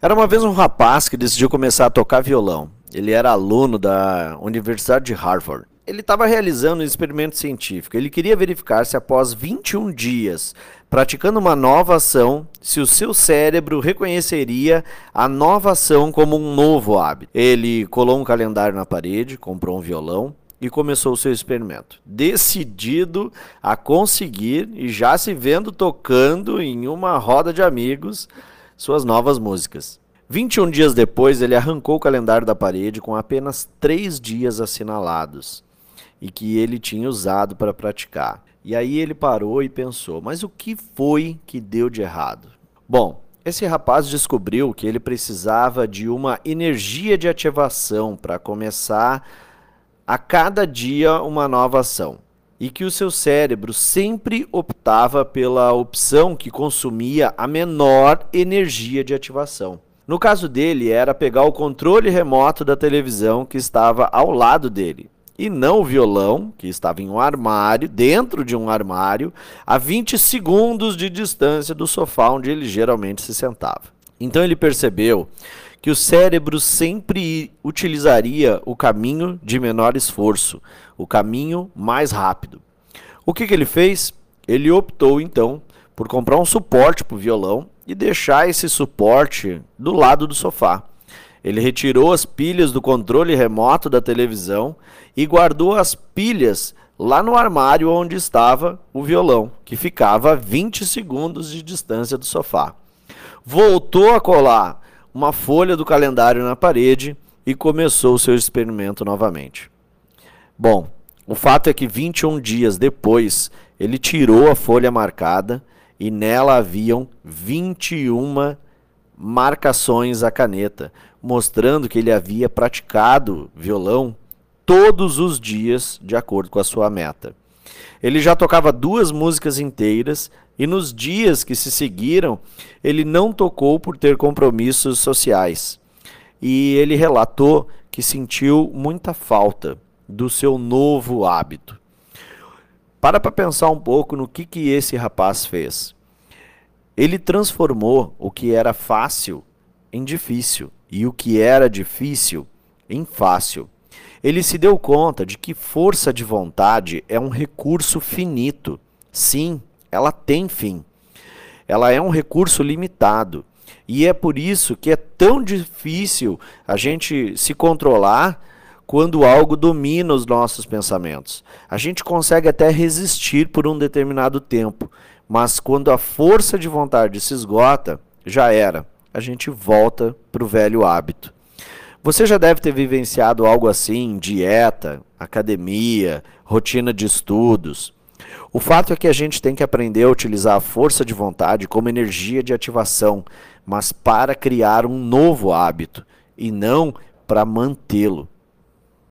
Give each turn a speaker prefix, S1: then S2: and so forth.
S1: Era uma vez um rapaz que decidiu começar a tocar violão. Ele era aluno da Universidade de Harvard. Ele estava realizando um experimento científico. Ele queria verificar se após 21 dias praticando uma nova ação, se o seu cérebro reconheceria a nova ação como um novo hábito. Ele colou um calendário na parede, comprou um violão e começou o seu experimento. Decidido a conseguir e já se vendo tocando em uma roda de amigos suas novas músicas. 21 dias depois, ele arrancou o calendário da parede com apenas três dias assinalados e que ele tinha usado para praticar. E aí ele parou e pensou: mas o que foi que deu de errado? Bom, esse rapaz descobriu que ele precisava de uma energia de ativação para começar a cada dia uma nova ação e que o seu cérebro sempre optava pela opção que consumia a menor energia de ativação. No caso dele, era pegar o controle remoto da televisão que estava ao lado dele, e não o violão, que estava em um armário, dentro de um armário, a 20 segundos de distância do sofá onde ele geralmente se sentava. Então ele percebeu que o cérebro sempre utilizaria o caminho de menor esforço, o caminho mais rápido. O que, que ele fez? Ele optou então por comprar um suporte para o violão e deixar esse suporte do lado do sofá. Ele retirou as pilhas do controle remoto da televisão e guardou as pilhas lá no armário onde estava o violão, que ficava a 20 segundos de distância do sofá. Voltou a colar uma folha do calendário na parede e começou o seu experimento novamente. Bom, o fato é que 21 dias depois ele tirou a folha marcada e nela haviam 21 marcações à caneta, mostrando que ele havia praticado violão todos os dias de acordo com a sua meta. Ele já tocava duas músicas inteiras e nos dias que se seguiram, ele não tocou por ter compromissos sociais. E ele relatou que sentiu muita falta do seu novo hábito. Para para pensar um pouco no que, que esse rapaz fez. Ele transformou o que era fácil em difícil e o que era difícil em fácil. Ele se deu conta de que força de vontade é um recurso finito. Sim, ela tem fim. Ela é um recurso limitado. E é por isso que é tão difícil a gente se controlar quando algo domina os nossos pensamentos. A gente consegue até resistir por um determinado tempo, mas quando a força de vontade se esgota, já era. A gente volta para o velho hábito. Você já deve ter vivenciado algo assim: dieta, academia, rotina de estudos. O fato é que a gente tem que aprender a utilizar a força de vontade como energia de ativação, mas para criar um novo hábito e não para mantê-lo.